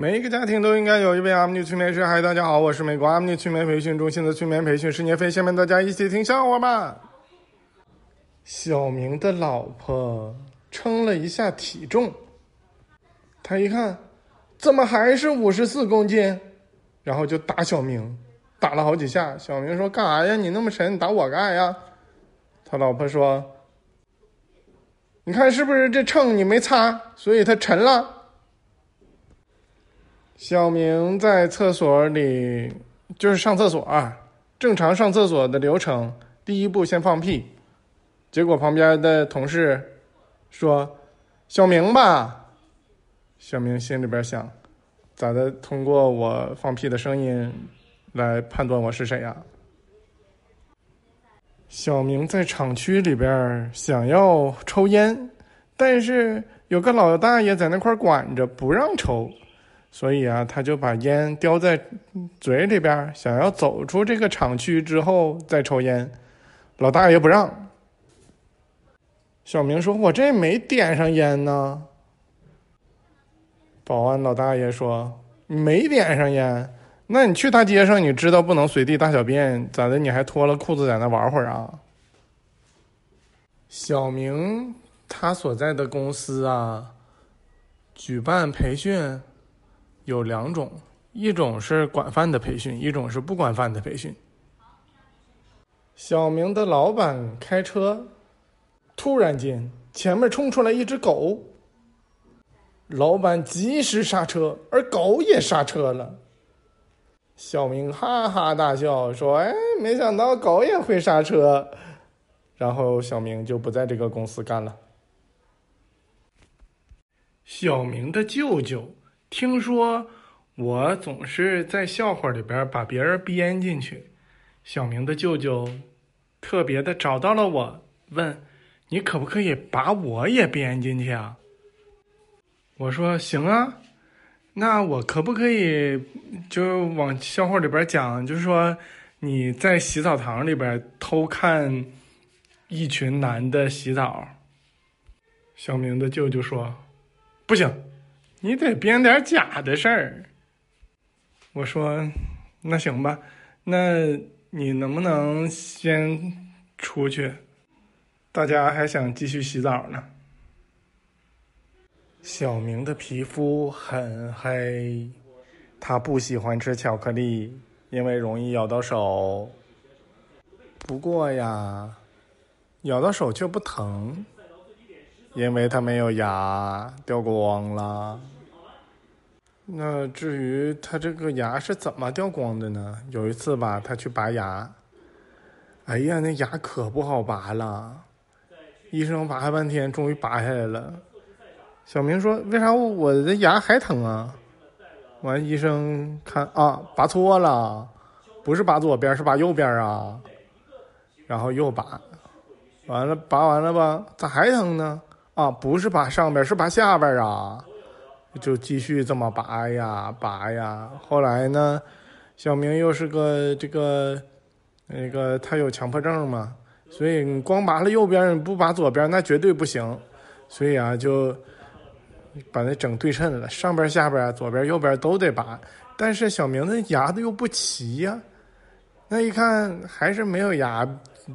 每一个家庭都应该有一位阿米尼催眠师。嗨，大家好，我是美国阿米尼催眠培训中心的催眠培训师聂飞。下面大家一起听笑话吧。小明的老婆称了一下体重，他一看，怎么还是五十四公斤？然后就打小明，打了好几下。小明说：“干啥呀？你那么沉，你打我干啥呀？”他老婆说：“你看是不是这秤你没擦，所以它沉了。”小明在厕所里，就是上厕所啊，正常上厕所的流程，第一步先放屁，结果旁边的同事说：“小明吧。”小明心里边想：“咋的？通过我放屁的声音来判断我是谁呀？”小明在厂区里边想要抽烟，但是有个老大爷在那块管着，不让抽。所以啊，他就把烟叼在嘴里边，想要走出这个厂区之后再抽烟。老大爷不让。小明说：“我这没点上烟呢。”保安老大爷说：“没点上烟，那你去大街上，你知道不能随地大小便，咋的？你还脱了裤子在那玩会儿啊？”小明他所在的公司啊，举办培训。有两种，一种是管饭的培训，一种是不管饭的培训。小明的老板开车，突然间前面冲出来一只狗，老板及时刹车，而狗也刹车了。小明哈哈大笑说：“哎，没想到狗也会刹车。”然后小明就不在这个公司干了。小明的舅舅。听说我总是在笑话里边把别人编进去，小明的舅舅特别的找到了我，问你可不可以把我也编进去啊？我说行啊，那我可不可以就往笑话里边讲，就是说你在洗澡堂里边偷看一群男的洗澡？小明的舅舅说不行。你得编点假的事儿。我说，那行吧，那你能不能先出去？大家还想继续洗澡呢。小明的皮肤很黑，他不喜欢吃巧克力，因为容易咬到手。不过呀，咬到手却不疼。因为他没有牙，掉光了。那至于他这个牙是怎么掉光的呢？有一次吧，他去拔牙，哎呀，那牙可不好拔了，医生拔了半天，终于拔下来了。小明说：“为啥我的牙还疼啊？”完，医生看啊，拔错了，不是拔左边，是拔右边啊。然后又拔，完了，拔完了吧？咋还疼呢？啊，不是拔上边，是拔下边啊，就继续这么拔呀拔呀。后来呢，小明又是个这个那个他有强迫症嘛，所以你光拔了右边，你不拔左边那绝对不行。所以啊，就把那整对称了，上边下边左边右边都得拔。但是小明的牙子又不齐呀，那一看还是没有牙，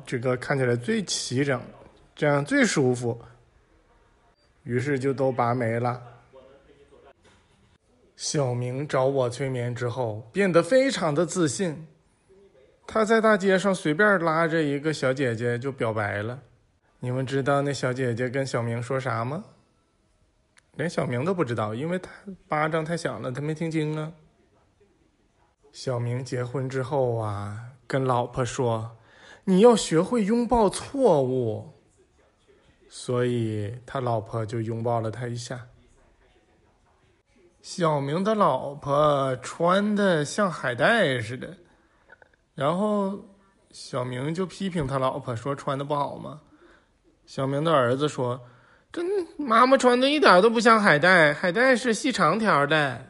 这个看起来最齐整，这样最舒服。于是就都拔没了。小明找我催眠之后，变得非常的自信。他在大街上随便拉着一个小姐姐就表白了。你们知道那小姐姐跟小明说啥吗？连小明都不知道，因为他巴掌太响了，他没听清啊。小明结婚之后啊，跟老婆说：“你要学会拥抱错误。”所以他老婆就拥抱了他一下。小明的老婆穿的像海带似的，然后小明就批评他老婆说穿的不好吗？小明的儿子说：“这妈妈穿的一点都不像海带，海带是细长条的。”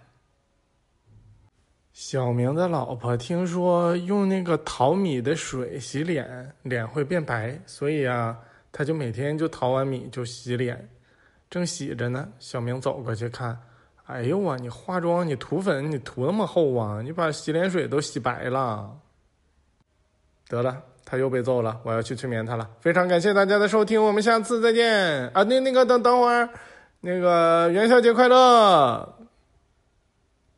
小明的老婆听说用那个淘米的水洗脸，脸会变白，所以啊。他就每天就淘完米就洗脸，正洗着呢。小明走过去看，哎呦啊！你化妆，你涂粉，你涂那么厚啊？你把洗脸水都洗白了。得了，他又被揍了，我要去催眠他了。非常感谢大家的收听，我们下次再见啊！那那个等等会儿，那个元宵节快乐。